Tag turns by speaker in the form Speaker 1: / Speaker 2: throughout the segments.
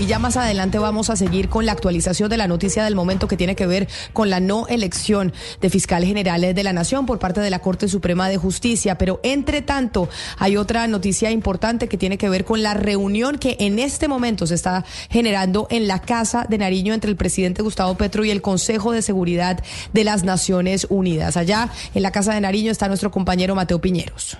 Speaker 1: Y ya más adelante vamos a seguir con la actualización de la noticia del momento que tiene que ver con la no elección de fiscales generales de la Nación por parte de la Corte Suprema de Justicia. Pero entre tanto, hay otra noticia importante que tiene que ver con la reunión que en este momento se está generando en la Casa de Nariño entre el presidente Gustavo Petro y el Consejo de Seguridad de las Naciones Unidas. Allá en la Casa de Nariño está nuestro compañero Mateo Piñeros.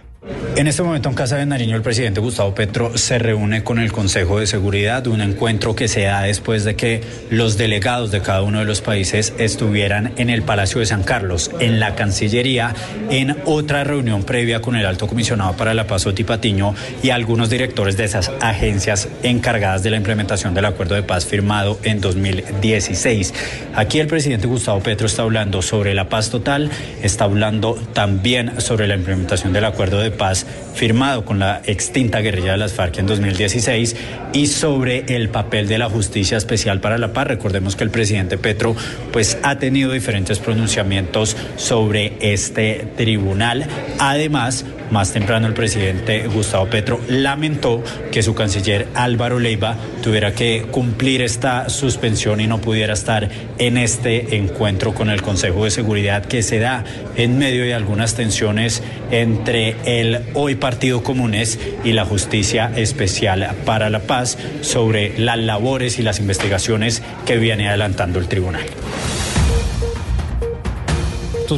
Speaker 2: En este momento en Casa de Nariño el presidente Gustavo Petro se reúne con el Consejo de Seguridad, un encuentro que se da después de que los delegados de cada uno de los países estuvieran en el Palacio de San Carlos, en la Cancillería, en otra reunión previa con el alto comisionado para la paz Oti Patiño y algunos directores de esas agencias encargadas de la implementación del acuerdo de paz firmado en 2016. Aquí el presidente Gustavo Petro está hablando sobre la paz total, está hablando también sobre la implementación del acuerdo de paz firmado con la extinta guerrilla de las FARC en 2016 y sobre el papel de la Justicia Especial para la Paz. Recordemos que el presidente Petro pues ha tenido diferentes pronunciamientos sobre este tribunal. Además, más temprano el presidente Gustavo Petro lamentó que su canciller Álvaro Leiva tuviera que cumplir esta suspensión y no pudiera estar en este encuentro con el Consejo de Seguridad que se da en medio de algunas tensiones entre el hoy Partido Comunes y la Justicia Especial para la Paz sobre las labores y las investigaciones que viene adelantando el tribunal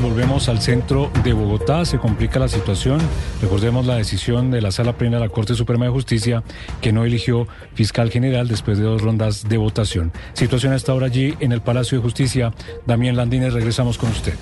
Speaker 3: volvemos al centro de Bogotá. Se complica la situación. Recordemos la decisión de la Sala Plena de la Corte Suprema de Justicia que no eligió fiscal general después de dos rondas de votación. Situación hasta ahora allí en el Palacio de Justicia. Damián Landines, regresamos con usted.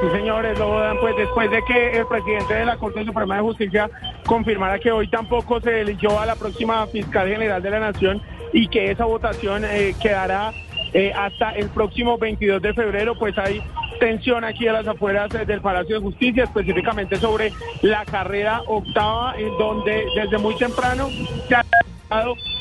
Speaker 4: Sí, señores, lo pues después de que el presidente de la Corte Suprema de Justicia confirmara que hoy tampoco se eligió a la próxima fiscal general de la Nación y que esa votación eh, quedará eh, hasta el próximo 22 de febrero, pues hay tensión aquí a las afueras del Palacio de Justicia, específicamente sobre la carrera octava, en donde desde muy temprano se ha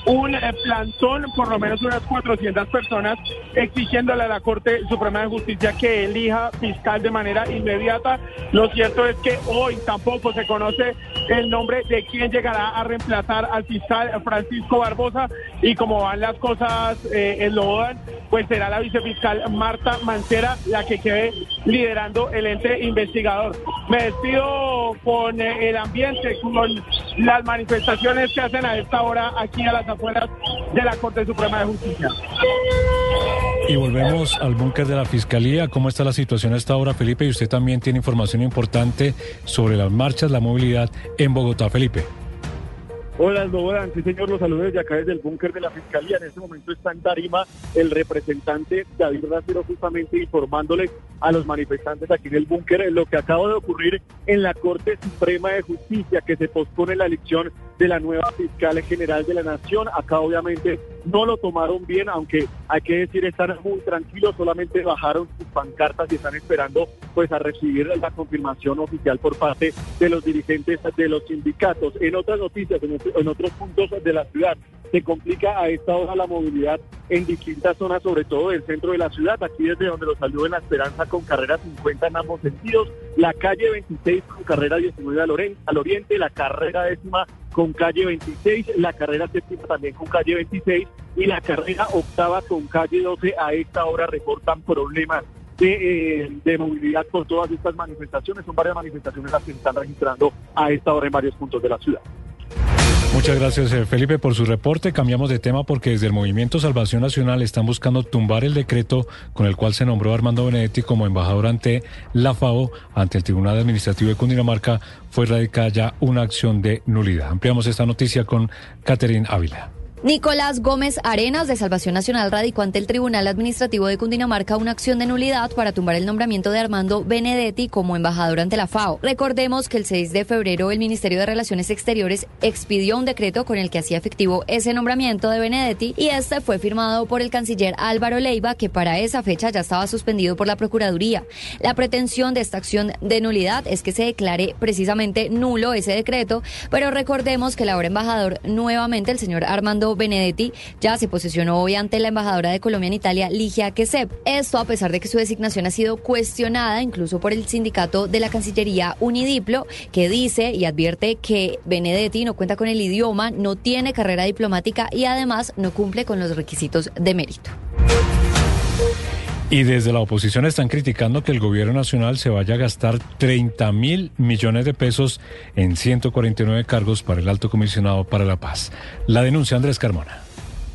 Speaker 4: un eh, plantón, por lo menos unas 400 personas, exigiéndole a la Corte Suprema de Justicia que elija fiscal de manera inmediata. Lo cierto es que hoy tampoco se conoce el nombre de quién llegará a reemplazar al fiscal Francisco Barbosa y como van las cosas eh, en Lobodan, pues será la vicefiscal Marta Mancera la que quede liderando el ente investigador. Me despido con eh, el ambiente, con las manifestaciones que hacen a esta hora aquí a las afueras de la Corte Suprema de Justicia.
Speaker 3: Y volvemos al búnker de la Fiscalía. ¿Cómo está la situación a esta hora, Felipe? Y usted también tiene información importante sobre las marchas, la movilidad en Bogotá, Felipe.
Speaker 5: Hola, Aldobodan. Sí, señor, los saludos desde acá desde el búnker de la Fiscalía. En este momento está en Tarima el representante David Racero justamente informándole a los manifestantes aquí en el búnker lo que acaba de ocurrir en la Corte Suprema de Justicia, que se pospone la elección de la nueva fiscal general de la Nación. Acá obviamente no lo tomaron bien, aunque hay que decir están muy tranquilos, solamente bajaron sus pancartas y están esperando pues a recibir la confirmación oficial por parte de los dirigentes de los sindicatos. En otras noticias, en en otros puntos de la ciudad. Se complica a esta hora la movilidad en distintas zonas, sobre todo del centro de la ciudad. Aquí desde donde lo salió en La Esperanza con carrera 50 en ambos sentidos, la calle 26 con carrera 19 al, al oriente, la carrera décima con calle 26, la carrera séptima también con calle 26 y la carrera octava con calle 12 a esta hora reportan problemas de, eh, de, movilidad por todas estas manifestaciones. Son varias manifestaciones las que se están registrando a esta hora en varios puntos de la ciudad.
Speaker 3: Muchas gracias, eh, Felipe, por su reporte. Cambiamos de tema porque desde el Movimiento Salvación Nacional están buscando tumbar el decreto con el cual se nombró Armando Benedetti como embajador ante la FAO, ante el Tribunal Administrativo de Cundinamarca. Fue radicada ya una acción de nulidad. Ampliamos esta noticia con Catherine Ávila.
Speaker 6: Nicolás Gómez Arenas de Salvación Nacional radicó ante el Tribunal Administrativo de Cundinamarca una acción de nulidad para tumbar el nombramiento de Armando Benedetti como embajador ante la FAO. Recordemos que el 6 de febrero el Ministerio de Relaciones Exteriores expidió un decreto con el que hacía efectivo ese nombramiento de Benedetti y este fue firmado por el canciller Álvaro Leiva que para esa fecha ya estaba suspendido por la Procuraduría. La pretensión de esta acción de nulidad es que se declare precisamente nulo ese decreto, pero recordemos que el ahora embajador nuevamente el señor Armando Benedetti ya se posicionó hoy ante la embajadora de Colombia en Italia, Ligia Quesep. Esto a pesar de que su designación ha sido cuestionada incluso por el sindicato de la Cancillería Unidiplo, que dice y advierte que Benedetti no cuenta con el idioma, no tiene carrera diplomática y además no cumple con los requisitos de mérito.
Speaker 3: Y desde la oposición están criticando que el gobierno nacional se vaya a gastar 30 mil millones de pesos en 149 cargos para el alto comisionado para la paz. La denuncia Andrés Carmona.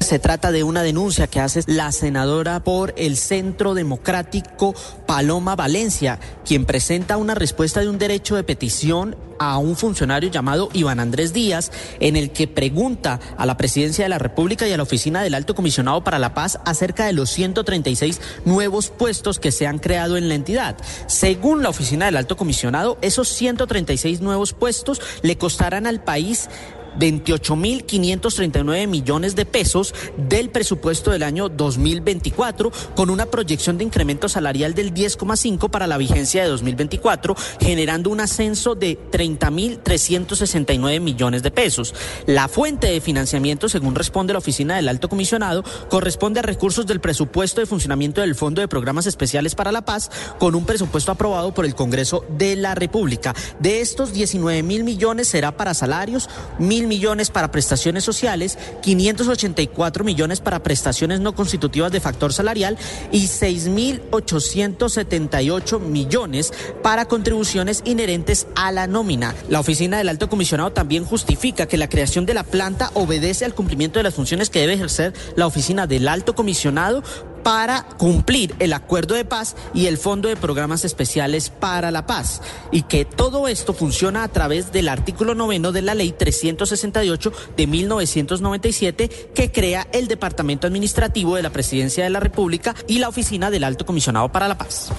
Speaker 7: Se trata de una denuncia que hace la senadora por el Centro Democrático Paloma Valencia, quien presenta una respuesta de un derecho de petición a un funcionario llamado Iván Andrés Díaz, en el que pregunta a la Presidencia de la República y a la Oficina del Alto Comisionado para la Paz acerca de los 136 nuevos puestos que se han creado en la entidad. Según la Oficina del Alto Comisionado, esos 136 nuevos puestos le costarán al país 28.539 millones de pesos del presupuesto del año 2024, con una proyección de incremento salarial del 10,5 para la vigencia de 2024, generando un ascenso de 30.369 millones de pesos. La fuente de financiamiento, según responde la oficina del Alto Comisionado, corresponde a recursos del presupuesto de funcionamiento del Fondo de Programas Especiales para la Paz, con un presupuesto aprobado por el Congreso de la República. De estos 19 mil millones será para salarios, mil millones para prestaciones sociales, 584 millones para prestaciones no constitutivas de factor salarial y 6.878 millones para contribuciones inherentes a la nómina. La oficina del alto comisionado también justifica que la creación de la planta obedece al cumplimiento de las funciones que debe ejercer la oficina del alto comisionado para cumplir el acuerdo de paz y el Fondo de Programas Especiales para la Paz. Y que todo esto funciona a través del artículo noveno de la Ley 368 de 1997 que crea el Departamento Administrativo de la Presidencia de la República y la Oficina del Alto Comisionado para la Paz.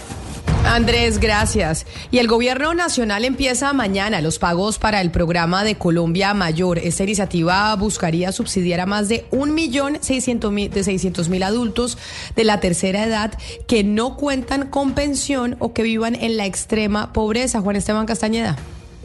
Speaker 1: Andrés, gracias. Y el gobierno nacional empieza mañana los pagos para el programa de Colombia Mayor. Esta iniciativa buscaría subsidiar a más de un millón seiscientos mil de seiscientos mil adultos de la tercera edad que no cuentan con pensión o que vivan en la extrema pobreza. Juan Esteban Castañeda.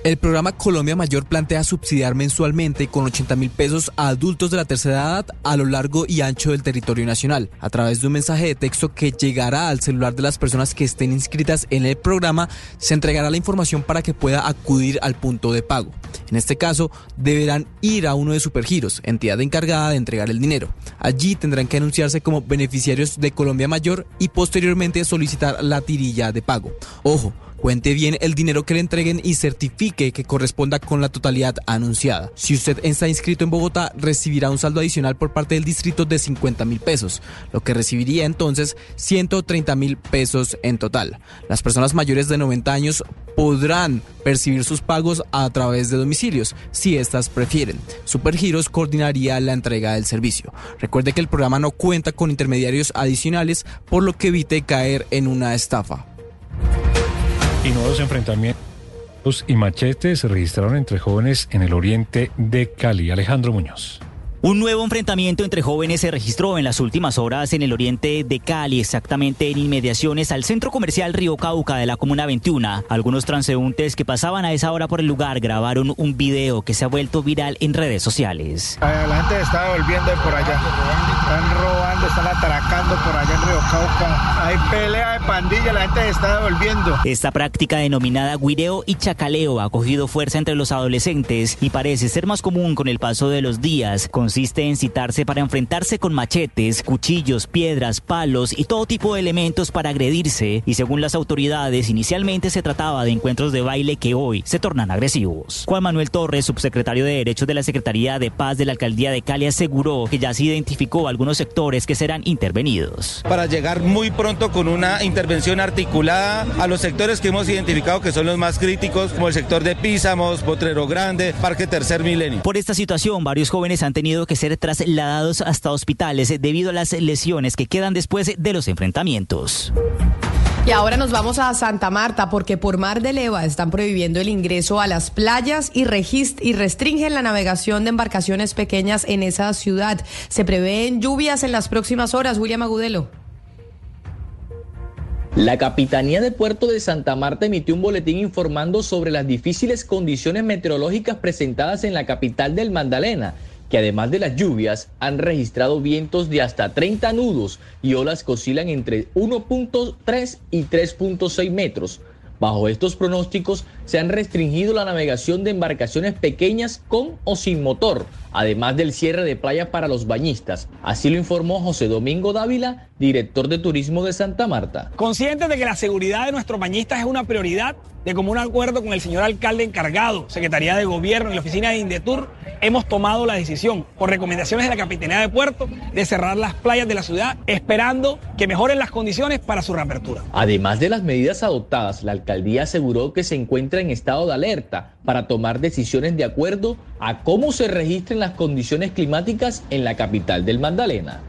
Speaker 8: El programa Colombia Mayor plantea subsidiar mensualmente con 80 mil pesos a adultos de la tercera edad a lo largo y ancho del territorio nacional. A través de un mensaje de texto que llegará al celular de las personas que estén inscritas en el programa, se entregará la información para que pueda acudir al punto de pago. En este caso, deberán ir a uno de Supergiros, entidad encargada de entregar el dinero. Allí tendrán que anunciarse como beneficiarios de Colombia Mayor y posteriormente solicitar la tirilla de pago. Ojo, Cuente bien el dinero que le entreguen y certifique que corresponda con la totalidad anunciada. Si usted está inscrito en Bogotá, recibirá un saldo adicional por parte del distrito de 50 mil pesos, lo que recibiría entonces 130 mil pesos en total. Las personas mayores de 90 años podrán percibir sus pagos a través de domicilios, si éstas prefieren. Supergiros coordinaría la entrega del servicio. Recuerde que el programa no cuenta con intermediarios adicionales, por lo que evite caer en una estafa.
Speaker 3: Y nuevos enfrentamientos y machetes se registraron entre jóvenes en el oriente de Cali. Alejandro Muñoz.
Speaker 9: Un nuevo enfrentamiento entre jóvenes se registró en las últimas horas en el oriente de Cali, exactamente en inmediaciones al centro comercial Río Cauca de la Comuna 21. Algunos transeúntes que pasaban a esa hora por el lugar grabaron un video que se ha vuelto viral en redes sociales.
Speaker 10: La gente está volviendo por allá, están robando, están atracando por allá en Río Cauca. Hay pelea de pandilla, la gente está devolviendo.
Speaker 9: Esta práctica denominada guireo y chacaleo ha cogido fuerza entre los adolescentes y parece ser más común con el paso de los días, con consiste en citarse para enfrentarse con machetes, cuchillos, piedras, palos y todo tipo de elementos para agredirse y según las autoridades inicialmente se trataba de encuentros de baile que hoy se tornan agresivos. Juan Manuel Torres, subsecretario de Derechos de la Secretaría de Paz de la Alcaldía de Cali, aseguró que ya se identificó algunos sectores que serán intervenidos.
Speaker 11: Para llegar muy pronto con una intervención articulada a los sectores que hemos identificado que son los más críticos, como el sector de Písamos, Potrero Grande, Parque Tercer Milenio.
Speaker 9: Por esta situación, varios jóvenes han tenido tenido que ser trasladados hasta hospitales debido a las lesiones que quedan después de los enfrentamientos.
Speaker 1: Y ahora nos vamos a Santa Marta porque por Mar de Leva están prohibiendo el ingreso a las playas y, y restringen la navegación de embarcaciones pequeñas en esa ciudad. Se prevén lluvias en las próximas horas. William Agudelo.
Speaker 12: La Capitanía de Puerto de Santa Marta emitió un boletín informando sobre las difíciles condiciones meteorológicas presentadas en la capital del Magdalena que además de las lluvias han registrado vientos de hasta 30 nudos y olas que oscilan entre 1.3 y 3.6 metros. Bajo estos pronósticos se han restringido la navegación de embarcaciones pequeñas con o sin motor, además del cierre de playas para los bañistas. Así lo informó José Domingo Dávila, director de turismo de Santa Marta.
Speaker 13: Conscientes de que la seguridad de nuestros bañistas es una prioridad, de común acuerdo con el señor alcalde encargado, Secretaría de Gobierno y la oficina de Indetur, hemos tomado la decisión, por recomendaciones de la Capitanía de Puerto, de cerrar las playas de la ciudad, esperando que mejoren las condiciones para su reapertura.
Speaker 12: Además de las medidas adoptadas, la alcaldía aseguró que se encuentra en estado de alerta para tomar decisiones de acuerdo a cómo se registren las condiciones climáticas en la capital del Magdalena.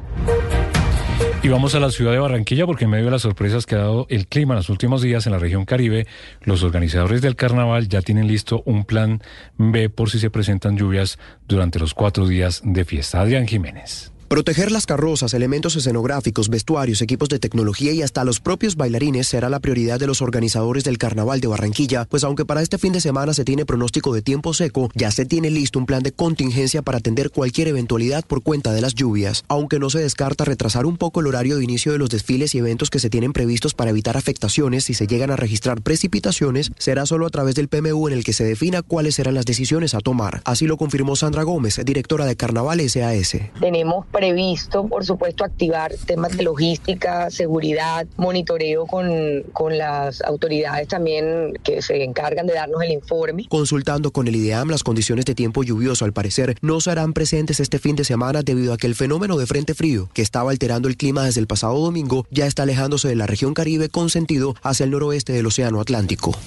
Speaker 3: Y vamos a la ciudad de Barranquilla porque en medio de las sorpresas que ha dado el clima en los últimos días en la región Caribe, los organizadores del carnaval ya tienen listo un plan B por si se presentan lluvias durante los cuatro días de fiesta. Adrián Jiménez.
Speaker 14: Proteger las carrozas, elementos escenográficos, vestuarios, equipos de tecnología y hasta los propios bailarines será la prioridad de los organizadores del Carnaval de Barranquilla, pues aunque para este fin de semana se tiene pronóstico de tiempo seco, ya se tiene listo un plan de contingencia para atender cualquier eventualidad por cuenta de las lluvias, aunque no se descarta retrasar un poco el horario de inicio de los desfiles y eventos que se tienen previstos para evitar afectaciones si se llegan a registrar precipitaciones, será solo a través del PMU en el que se defina cuáles serán las decisiones a tomar. Así lo confirmó Sandra Gómez, directora de Carnaval SAS.
Speaker 15: Tenemos previsto, por supuesto, activar temas de logística, seguridad, monitoreo con, con las autoridades también que se encargan de darnos el informe.
Speaker 14: Consultando con el IDEAM, las condiciones de tiempo lluvioso al parecer no serán presentes este fin de semana debido a que el fenómeno de frente frío, que estaba alterando el clima desde el pasado domingo, ya está alejándose de la región Caribe con sentido hacia el noroeste del Océano Atlántico.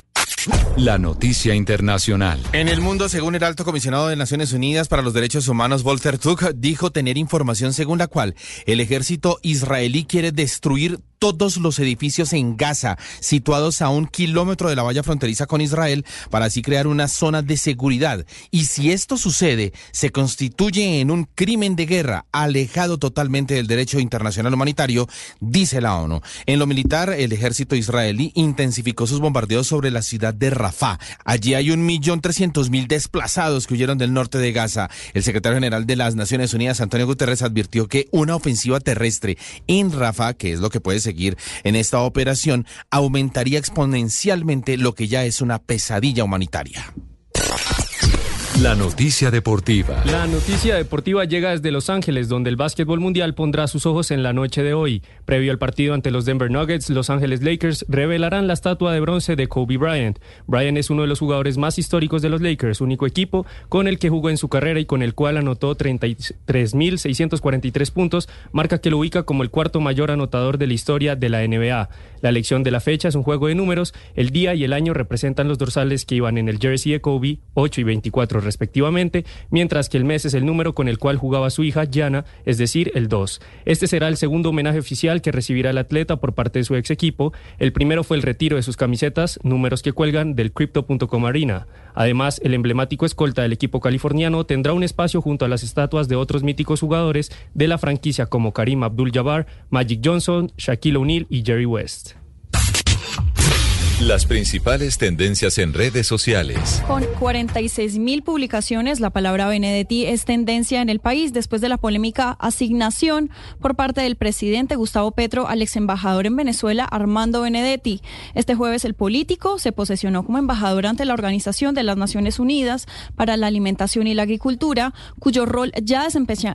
Speaker 16: La noticia internacional.
Speaker 17: En el mundo, según el alto comisionado de Naciones Unidas para los Derechos Humanos, Volker Turk, dijo tener información según la cual el ejército israelí quiere destruir todos los edificios en Gaza, situados a un kilómetro de la valla fronteriza con Israel, para así crear una zona de seguridad. Y si esto sucede, se constituye en un crimen de guerra, alejado totalmente del derecho internacional humanitario, dice la ONU. En lo militar, el ejército israelí intensificó sus bombardeos sobre la ciudad de Rafah. Allí hay un millón trescientos mil desplazados que huyeron del norte de Gaza. El secretario general de las Naciones Unidas, Antonio Guterres, advirtió que una ofensiva terrestre en Rafah, que es lo que puede ser en esta operación aumentaría exponencialmente lo que ya es una pesadilla humanitaria.
Speaker 16: La noticia deportiva.
Speaker 18: La noticia deportiva llega desde Los Ángeles, donde el básquetbol mundial pondrá sus ojos en la noche de hoy. Previo al partido ante los Denver Nuggets, Los Ángeles Lakers revelarán la estatua de bronce de Kobe Bryant. Bryant es uno de los jugadores más históricos de los Lakers, único equipo con el que jugó en su carrera y con el cual anotó 33.643 puntos, marca que lo ubica como el cuarto mayor anotador de la historia de la NBA. La elección de la fecha es un juego de números. El día y el año representan los dorsales que iban en el jersey de Kobe, 8 y 24 respectivamente, mientras que el mes es el número con el cual jugaba su hija Jana, es decir, el 2. Este será el segundo homenaje oficial que recibirá el atleta por parte de su ex equipo. El primero fue el retiro de sus camisetas, números que cuelgan del Crypto.com Arena. Además, el emblemático escolta del equipo californiano tendrá un espacio junto a las estatuas de otros míticos jugadores de la franquicia como Karim Abdul-Jabbar, Magic Johnson, Shaquille O'Neal y Jerry West.
Speaker 16: Las principales tendencias en redes sociales.
Speaker 19: Con 46 mil publicaciones, la palabra Benedetti es tendencia en el país después de la polémica asignación por parte del presidente Gustavo Petro al ex embajador en Venezuela, Armando Benedetti. Este jueves el político se posesionó como embajador ante la Organización de las Naciones Unidas para la Alimentación y la Agricultura, cuyo rol ya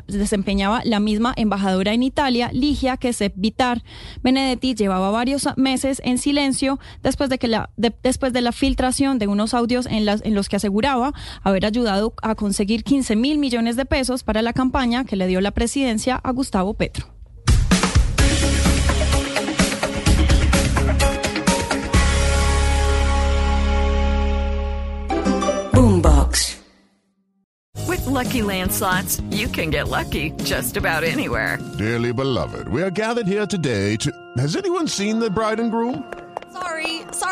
Speaker 19: desempeñaba la misma embajadora en Italia, Ligia Quesep Vitar. Benedetti llevaba varios meses en silencio después de que la, después de la filtración de unos audios en, las, en los que aseguraba haber ayudado a conseguir 15 mil millones de pesos para la campaña que le dio la presidencia a Gustavo Petro.
Speaker 20: Boombox.
Speaker 21: Lucky Land slots, you can get lucky just about anywhere.
Speaker 22: Dearly beloved, we are gathered here today to. Has anyone seen the bride and groom?